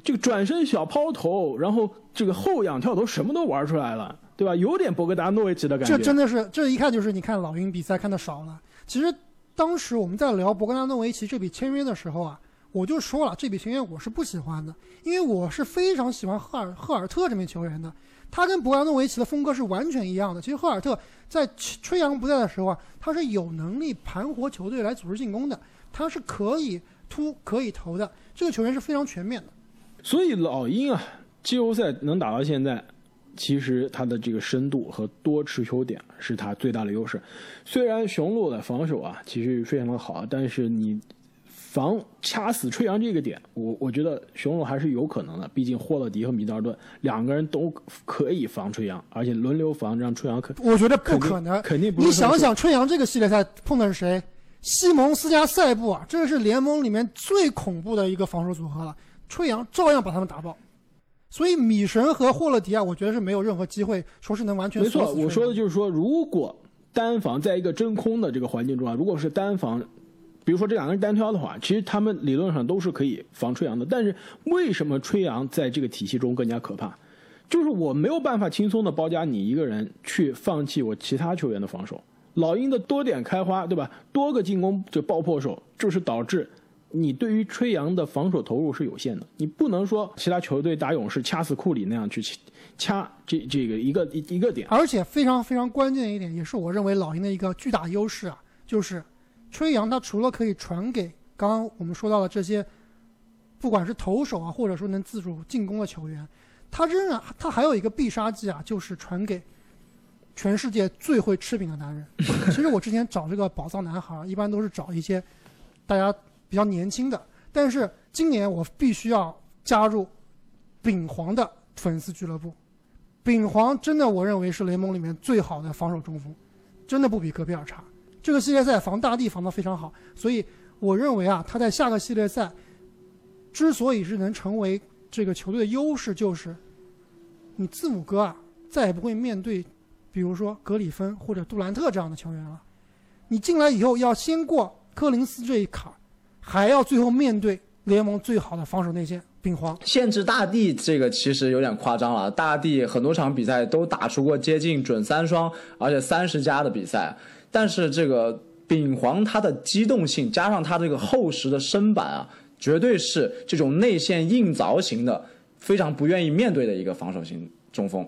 这个转身小抛投，然后这个后仰跳投，什么都玩出来了，对吧？有点博格达诺维奇的感觉。这真的是，这一看就是你看老鹰比赛看的少了。其实当时我们在聊博格达诺维奇这笔签约的时候啊。我就说了，这笔签约我是不喜欢的，因为我是非常喜欢赫尔赫尔特这名球员的，他跟博兰诺维奇的风格是完全一样的。其实赫尔特在吹杨不在的时候啊，他是有能力盘活球队来组织进攻的，他是可以突可以投的，这个球员是非常全面的。所以老鹰啊，季后赛能打到现在，其实他的这个深度和多持球点是他最大的优势。虽然雄鹿的防守啊其实非常的好，但是你。防掐死吹杨这个点，我我觉得雄鹿还是有可能的。毕竟霍勒迪和米德尔顿两个人都可以防吹杨，而且轮流防，让吹杨可我觉得不可能，肯定不。你想想，吹杨这个系列赛碰的是谁？西蒙斯加塞布啊，这是联盟里面最恐怖的一个防守组合了。吹杨照样把他们打爆。所以米神和霍勒迪啊，我觉得是没有任何机会说是能完全。没错，我说的就是说，如果单防在一个真空的这个环境中啊，如果是单防。比如说这两个人单挑的话，其实他们理论上都是可以防吹杨的。但是为什么吹杨在这个体系中更加可怕？就是我没有办法轻松的包夹你一个人去放弃我其他球员的防守。老鹰的多点开花，对吧？多个进攻就爆破手，就是导致你对于吹杨的防守投入是有限的。你不能说其他球队打勇士掐死库里那样去掐这这个一个一一个点。而且非常非常关键一点，也是我认为老鹰的一个巨大优势啊，就是。吹杨他除了可以传给刚刚我们说到的这些，不管是投手啊，或者说能自主进攻的球员，他仍然他还有一个必杀技啊，就是传给全世界最会吃饼的男人。其实我之前找这个宝藏男孩，一般都是找一些大家比较年轻的，但是今年我必须要加入饼皇的粉丝俱乐部。饼皇真的我认为是联盟里面最好的防守中锋，真的不比戈贝尔差。这个系列赛防大地防得非常好，所以我认为啊，他在下个系列赛之所以是能成为这个球队的优势，就是你字母哥啊再也不会面对，比如说格里芬或者杜兰特这样的球员了。你进来以后要先过科林斯这一坎，还要最后面对联盟最好的防守内线冰皇。限制大地这个其实有点夸张了，大地很多场比赛都打出过接近准三双，而且三十加的比赛。但是这个丙皇它的机动性加上它这个厚实的身板啊，绝对是这种内线硬凿型的非常不愿意面对的一个防守型中锋。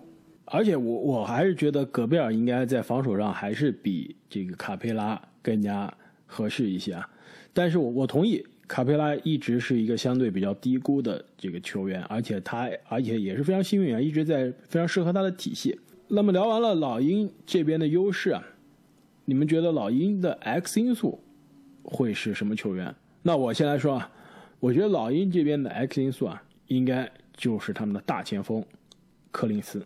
而且我我还是觉得戈贝尔应该在防守上还是比这个卡佩拉更加合适一些啊。但是我我同意，卡佩拉一直是一个相对比较低估的这个球员，而且他而且也是非常幸运啊，一直在非常适合他的体系。那么聊完了老鹰这边的优势啊，你们觉得老鹰的 X 因素会是什么球员？那我先来说啊，我觉得老鹰这边的 X 因素啊，应该就是他们的大前锋柯林斯。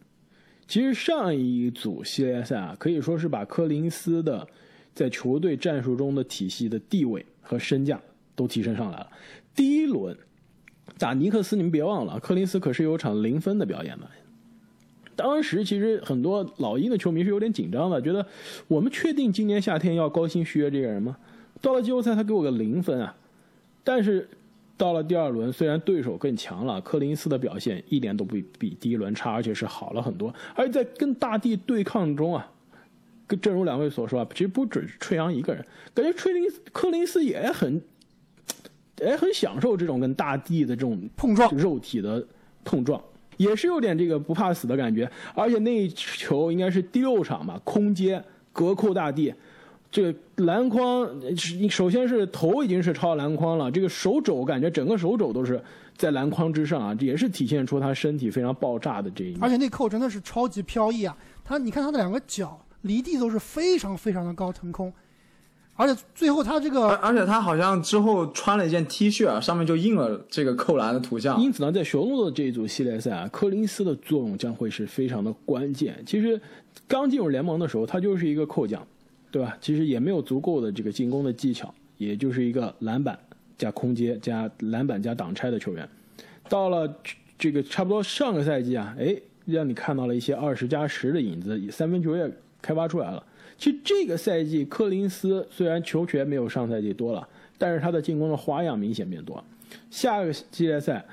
其实上一组系列赛啊，可以说是把柯林斯的在球队战术中的体系的地位和身价都提升上来了。第一轮打尼克斯，你们别忘了，柯林斯可是有场零分的表演的。当时其实很多老鹰的球迷是有点紧张的，觉得我们确定今年夏天要高薪续约这个人吗？到了季后赛他给我个零分啊！但是。到了第二轮，虽然对手更强了，柯林斯的表现一点都不比第一轮差，而且是好了很多。而且在跟大帝对抗中啊，正如两位所说啊，其实不止吹杨一个人，感觉吹林柯林斯也很，也 很享受这种跟大帝的 这种碰撞、肉体的碰撞，也是有点这个不怕死的感觉。而且那一球应该是第六场吧，空接隔扣大帝。这个篮筐，首先是头已经是超篮筐了，这个手肘感觉整个手肘都是在篮筐之上啊，这也是体现出他身体非常爆炸的这一。而且那扣真的是超级飘逸啊！他你看他的两个脚离地都是非常非常的高腾空，而且最后他这个，而且他好像之后穿了一件 T 恤啊，上面就印了这个扣篮的图像。因此呢，在雄鹿的这一组系列赛啊，柯林斯的作用将会是非常的关键。其实刚进入联盟的时候，他就是一个扣将。对吧？其实也没有足够的这个进攻的技巧，也就是一个篮板加空接加篮板加挡拆的球员。到了这个差不多上个赛季啊，哎，让你看到了一些二十加十的影子，三分球也开发出来了。其实这个赛季柯林斯虽然球权没有上赛季多了，但是他的进攻的花样明显变多。下个系列赛，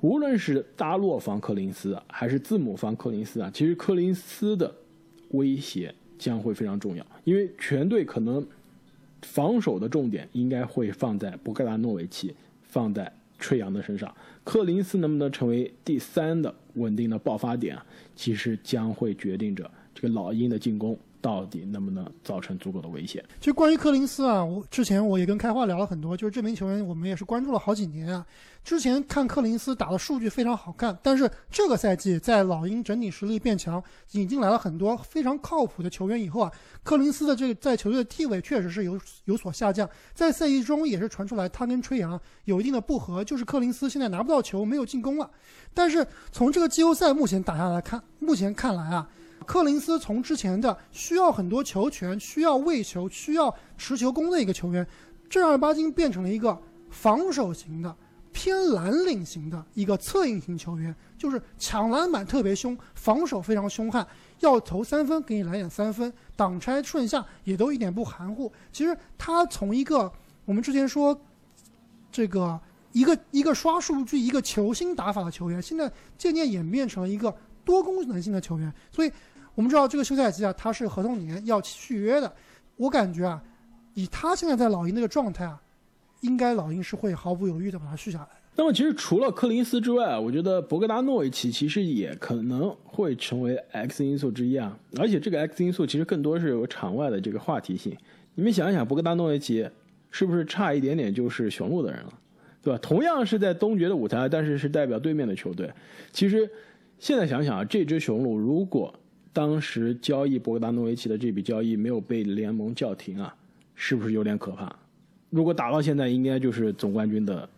无论是大洛防柯林斯还是字母防柯林斯啊，其实柯林斯的威胁。将会非常重要，因为全队可能防守的重点应该会放在博格达诺维奇、放在吹杨的身上。克林斯能不能成为第三的稳定的爆发点？其实将会决定着这个老鹰的进攻。到底能不能造成足够的危险？其实关于柯林斯啊，我之前我也跟开花聊了很多，就是这名球员我们也是关注了好几年啊。之前看柯林斯打的数据非常好看，但是这个赛季在老鹰整体实力变强，引进来了很多非常靠谱的球员以后啊，柯林斯的这个在球队的地位确实是有有所下降。在赛季中也是传出来他跟吹杨有一定的不和，就是柯林斯现在拿不到球，没有进攻了。但是从这个季后赛目前打下来看，目前看来啊。柯林斯从之前的需要很多球权、需要喂球、需要持球攻的一个球员，正儿八经变成了一个防守型的、偏蓝领型的一个策应型球员，就是抢篮板特别凶，防守非常凶悍，要投三分给你来点三分，挡拆顺下也都一点不含糊。其实他从一个我们之前说这个一个一个刷数据、一个球星打法的球员，现在渐渐演变成了一个多功能性的球员，所以。我们知道这个休赛期啊，他是合同年要续约的。我感觉啊，以他现在在老鹰那个状态啊，应该老鹰是会毫不犹豫的把他续下来。那么，其实除了柯林斯之外啊，我觉得博格达诺维奇其实也可能会成为 X 因素之一啊。而且这个 X 因素其实更多是有场外的这个话题性。你们想一想，博格达诺维奇是不是差一点点就是雄鹿的人了，对吧？同样是在东决的舞台，但是是代表对面的球队。其实现在想想啊，这支雄鹿如果当时交易博格达诺维奇的这笔交易没有被联盟叫停啊，是不是有点可怕？如果打到现在，应该就是总冠军的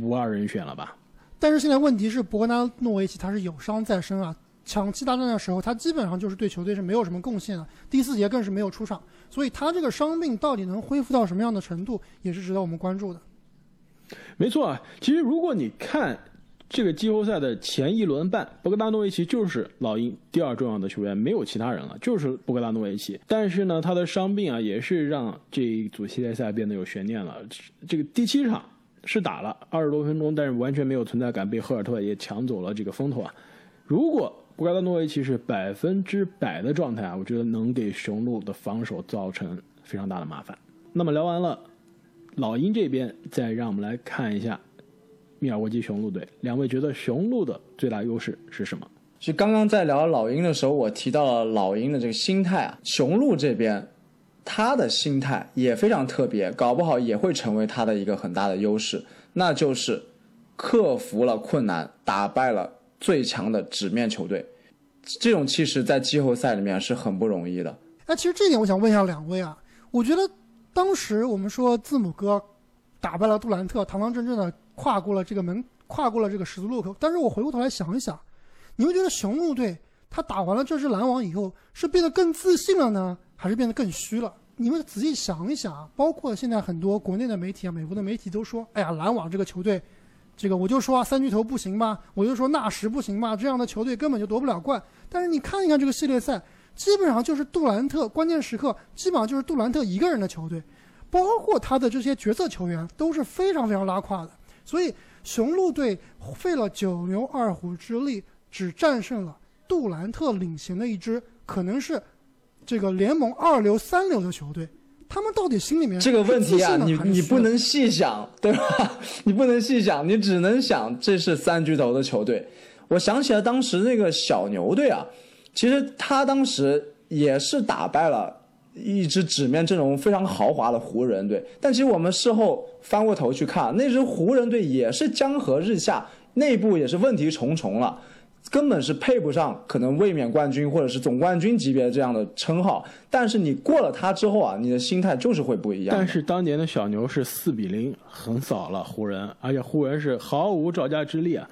五二人选了吧？但是现在问题是，博格达诺维奇他是有伤在身啊，抢七大战的时候，他基本上就是对球队是没有什么贡献的，第四节更是没有出场，所以他这个伤病到底能恢复到什么样的程度，也是值得我们关注的。没错啊，其实如果你看。这个季后赛的前一轮半，博格达诺维奇就是老鹰第二重要的球员，没有其他人了，就是博格达诺维奇。但是呢，他的伤病啊，也是让这一组系列赛变得有悬念了。这个第七场是打了二十多分钟，但是完全没有存在感，被赫尔特也抢走了这个风头啊。如果博格达诺维奇是百分之百的状态啊，我觉得能给雄鹿的防守造成非常大的麻烦。那么聊完了老鹰这边，再让我们来看一下。密尔沃基雄鹿队，两位觉得雄鹿的最大优势是什么？其实刚刚在聊老鹰的时候，我提到了老鹰的这个心态啊。雄鹿这边，他的心态也非常特别，搞不好也会成为他的一个很大的优势，那就是克服了困难，打败了最强的纸面球队。这种气势在季后赛里面是很不容易的。哎，其实这一点我想问一下两位啊，我觉得当时我们说字母哥打败了杜兰特，堂堂正正的跨过了这个门，跨过了这个十字路口。但是我回过头来想一想，你会觉得雄鹿队他打完了这支篮网以后，是变得更自信了呢，还是变得更虚了？你们仔细想一想啊，包括现在很多国内的媒体啊，美国的媒体都说，哎呀，篮网这个球队，这个我就说啊，三巨头不行吧，我就说纳什不行吧，这样的球队根本就夺不了冠。但是你看一看这个系列赛，基本上就是杜兰特关键时刻，基本上就是杜兰特一个人的球队，包括他的这些角色球员都是非常非常拉胯的。所以雄鹿队费了九牛二虎之力，只战胜了杜兰特领衔的一支可能是这个联盟二流、三流的球队。他们到底心里面这个问题啊，你你不能细想，对吧？你不能细想，你只能想这是三巨头的球队。我想起了当时那个小牛队啊，其实他当时也是打败了一支纸面阵容非常豪华的湖人队，但其实我们事后翻过头去看，那支湖人队也是江河日下，内部也是问题重重了。根本是配不上可能卫冕冠军或者是总冠军级别这样的称号，但是你过了他之后啊，你的心态就是会不一样。但是当年的小牛是四比零横扫了湖人，而且湖人是毫无招架之力啊。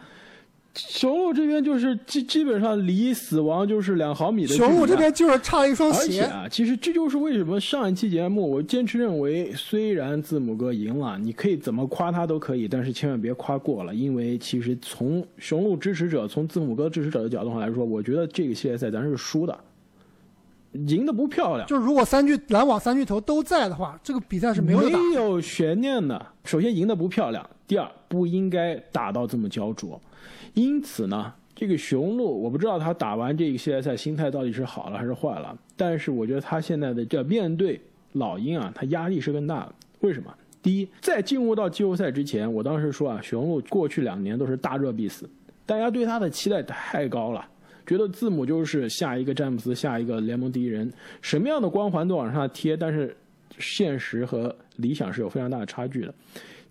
雄鹿这边就是基基本上离死亡就是两毫米的雄鹿这边就是差一双鞋。而且啊，其实这就是为什么上一期节目我坚持认为，虽然字母哥赢了，你可以怎么夸他都可以，但是千万别夸过了，因为其实从雄鹿支持者、从字母哥支持者的角度上来说，我觉得这个系列赛咱是输的，赢的不漂亮。就是如果三巨篮网三巨头都在的话，这个比赛是没有。没有悬念的。首先赢的不漂亮，第二不应该打到这么焦灼。因此呢，这个雄鹿我不知道他打完这个系列赛心态到底是好了还是坏了，但是我觉得他现在的这面对老鹰啊，他压力是更大的。为什么？第一，在进入到季后赛之前，我当时说啊，雄鹿过去两年都是大热必死，大家对他的期待太高了。觉得字母就是下一个詹姆斯，下一个联盟第一人，什么样的光环都往上贴，但是现实和理想是有非常大的差距的。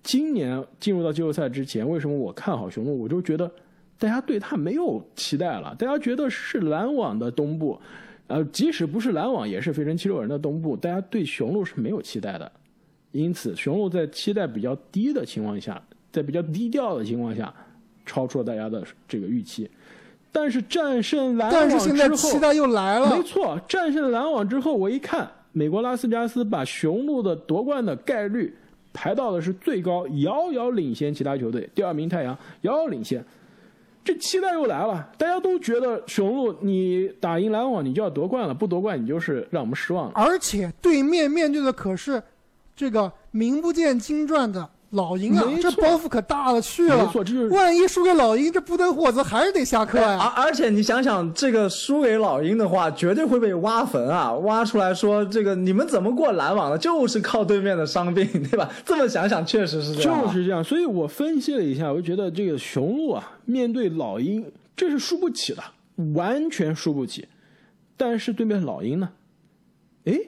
今年进入到季后赛之前，为什么我看好雄鹿？我就觉得大家对他没有期待了，大家觉得是篮网的东部，呃，即使不是篮网，也是费城七六人的东部，大家对雄鹿是没有期待的。因此，雄鹿在期待比较低的情况下，在比较低调的情况下，超出了大家的这个预期。但是战胜篮网但是现在之后期待又来了没，错，战胜篮网之后，我一看，美国拉斯加斯把雄鹿的夺冠的概率排到的是最高，遥遥领先其他球队，第二名太阳遥遥领先。这期待又来了，大家都觉得雄鹿你打赢篮网，你就要夺冠了，不夺冠你就是让我们失望了。而且对面面对的可是这个名不见经传的老鹰啊，这包袱可大了去了。没错这就是万一输给老鹰，这布登霍兹还是得下课而呀。而且你想想，这个输给老鹰的话，绝对会被挖坟啊，挖出来说这个你们怎么过篮网的，就是靠对面的伤病，对吧？这么想想，确实是这样啊、就是这样，所以我分析了一下，我就觉得这个雄鹿啊，面对老鹰，这是输不起的，完全输不起。但是对面老鹰呢，哎，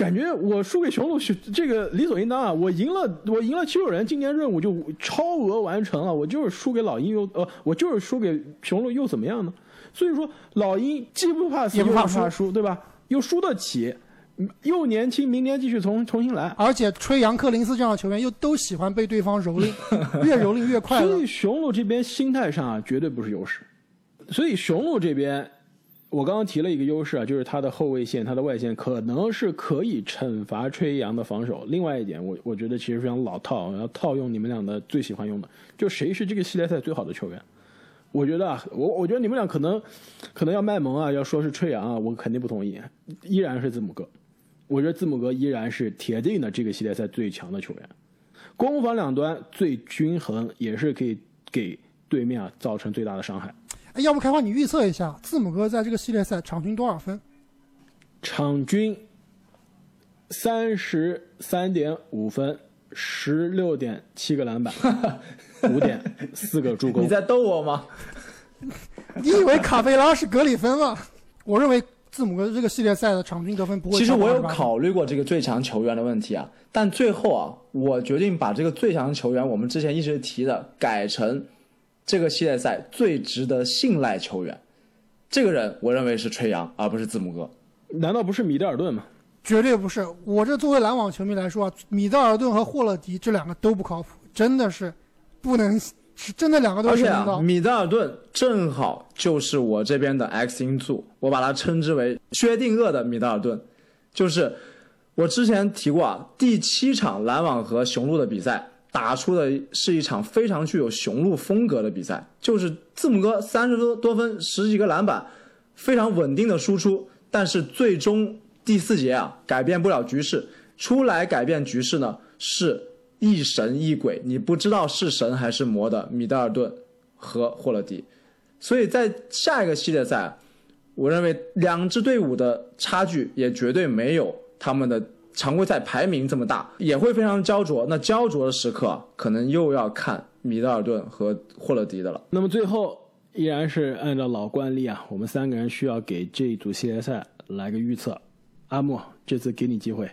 感觉我输给雄鹿这个理所应当啊！我赢了，我赢了七六人，今年任务就超额完成了。我就是输给老鹰又呃，我就是输给雄鹿又怎么样呢？所以说，老鹰既不怕死又也不怕输不怕输，对吧？又输得起，又年轻，明年继续重重新来。而且吹杨克林斯这样的球员又都喜欢被对方蹂躏，越蹂躏越快乐所以。雄鹿这边心态上啊，绝对不是优势。所以雄鹿这边，我刚刚提了一个优势啊，就是他的后卫线、他的外线可能是可以惩罚吹杨的防守。另外一点，我我觉得其实非常老套，要套用你们俩的最喜欢用的，就谁是这个系列赛最好的球员。我觉得啊，我我觉得你们俩可能可能要卖萌啊，要说是吹杨啊，我肯定不同意，依然是字母哥。我觉得字母哥依然是铁定的这个系列赛最强的球员，攻防两端最均衡，也是可以给对面啊造成最大的伤害。哎，要不开花你预测一下，字母哥在这个系列赛场均多少分？场均三十三点五分，十六点七个篮板，五点四个助攻 你。在逗我吗？你以为卡佩拉是格里芬吗？我认为字母哥这个系列赛的场均得分不会。其实我有，考虑过这个最强球员的问题啊，但最后啊，我决定把这个最强球员，我们之前一直提的，改成这个系列赛最值得信赖球员。这个人我认为是吹杨，而不是字母哥。难道不是米德尔顿吗？绝对不是。我这作为篮网球迷来说啊，米德尔顿和霍勒迪这两个都不靠谱，真的是不能，是真的两个都而且啊，是。米德尔顿正好就是我这边的 X 因素，我把它称之为薛定谔的米德尔顿，就是我之前提过啊，第七场篮网和雄鹿的比赛打出的是一场非常具有雄鹿风格的比赛，就是字母哥三十多多分，十几个篮板，非常稳定的输出，但是最终第四节啊改变不了局势，出来改变局势呢是一神一鬼，你不知道是神还是魔的米德尔顿和霍勒迪，所以在下一个系列赛，我认为两支队伍的差距也绝对没有他们的常规赛排名这么大，也会非常焦灼。那焦灼的时刻啊，可能又要看米德尔顿和霍勒迪的了。那么最后依然是按照老惯例啊，我们三个人需要给这一组系列赛来个预测。阿莫，这次给你机会，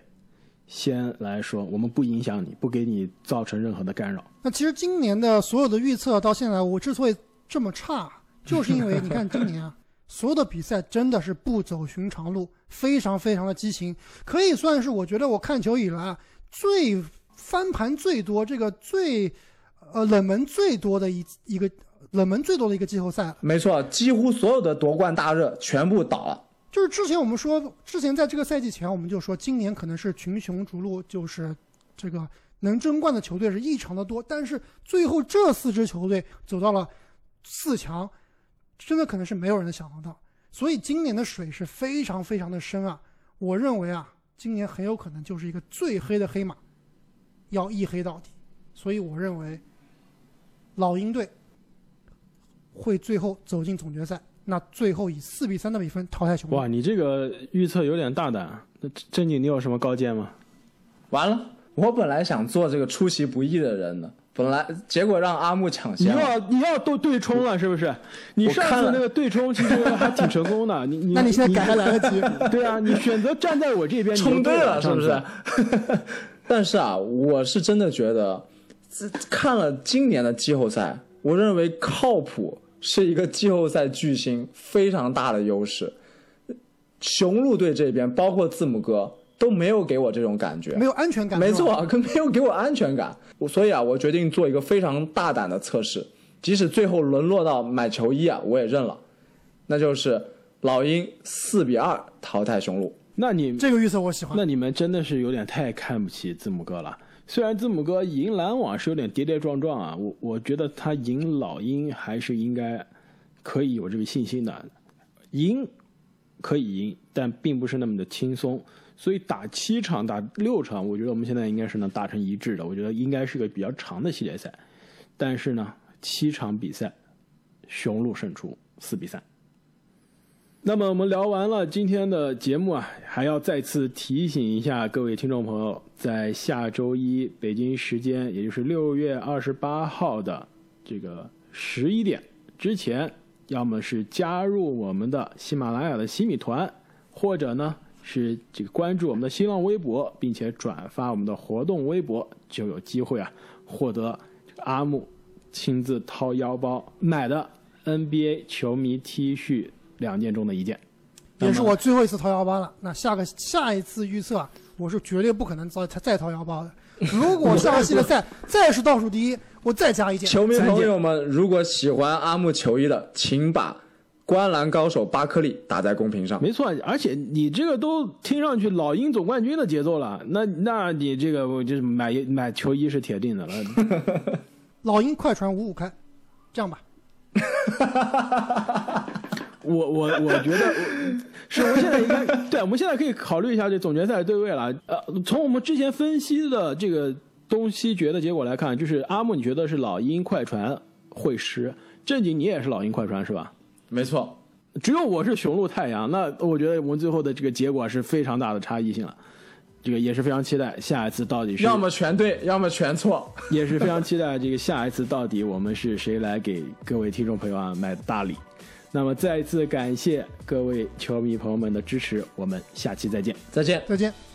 先来说，我们不影响你，不给你造成任何的干扰。那其实今年的所有的预测到现在，我之所以这么差，就是因为你看今年啊，所有的比赛真的是不走寻常路，非常非常的激情，可以算是我觉得我看球以来啊最翻盘最多、这个最呃冷门最多的一一个冷门最多的一个季后赛了。没错，几乎所有的夺冠大热全部倒了。就是之前我们说，之前在这个赛季前，我们就说今年可能是群雄逐鹿，就是这个能争冠的球队是异常的多。但是最后这四支球队走到了四强，真的可能是没有人能想得到。所以今年的水是非常非常的深啊！我认为啊，今年很有可能就是一个最黑的黑马，要一黑到底。所以我认为老鹰队会最后走进总决赛。那最后以四比三的比分淘汰雄鹿。哇，你这个预测有点大胆。那正经，你有什么高见吗？完了，我本来想做这个出其不意的人的，本来结果让阿木抢先你。要你要都对冲了，是不是？你上次那个对冲其实还挺成功的。你你 那你现在改还来得及。对啊，你选择站在我这边，你冲对了，是不是上？但是啊，我是真的觉得，看了今年的季后赛，我认为靠谱是一个季后赛巨星非常大的优势。雄鹿队这边，包括字母哥都没有给我这种感觉，没有安全感。没，错，可没有给我安全感。我所以啊，我决定做一个非常大胆的测试，即使最后沦落到买球衣啊，我也认了。那就是老鹰四比二淘汰雄鹿。那你这个预测我喜欢。那你们真的是有点太看不起字母哥了。虽然字母哥赢篮网是有点跌跌撞撞啊，我我觉得他赢老鹰还是应该可以有这个信心的。赢可以赢，但并不是那么的轻松。所以打七场、打六场，我觉得我们现在应该是能达成一致的。我觉得应该是个比较长的系列赛。但是呢，七场比赛，雄鹿胜出四比三。那么我们聊完了今天的节目啊，还要再次提醒一下各位听众朋友，在下周一北京时间，也就是六月二十八号的这个十一点之前，要么是加入我们的喜马拉雅的喜米团，或者呢是这个关注我们的新浪微博，并且转发我们的活动微博，就有机会啊获得阿木亲自掏腰包买的 NBA 球迷 T 恤两件中的一件。也是我最后一次掏腰包了。那下个下一次预测啊，我是绝对不可能再再掏腰包的。如果下个系列赛再是倒数第一，我再加一件。球迷朋友们，如果喜欢阿木球衣的，请把“观澜高手巴克利”打在公屏上。没错，而且你这个都听上去老鹰总冠军的节奏了，那那你这个我就是买买球衣是铁定的了。老鹰快船五五开，这样吧，我我我觉得是我们现在应该对，我们现在可以考虑一下这总决赛对位了。呃，从我们之前分析的这个东西决的结果来看，就是阿木你觉得是老鹰快船会师，正经你也是老鹰快船是吧？没错，只有我是雄鹿太阳，那我觉得我们最后的这个结果是非常大的差异性了。这个也是非常期待下一次到底是要么全对，要么全错。也是非常期待这个下一次到底我们是谁来给各位听众朋友啊买大礼。那么再一次感谢各位球迷朋友们的支持，我们下期再见。再见。再见。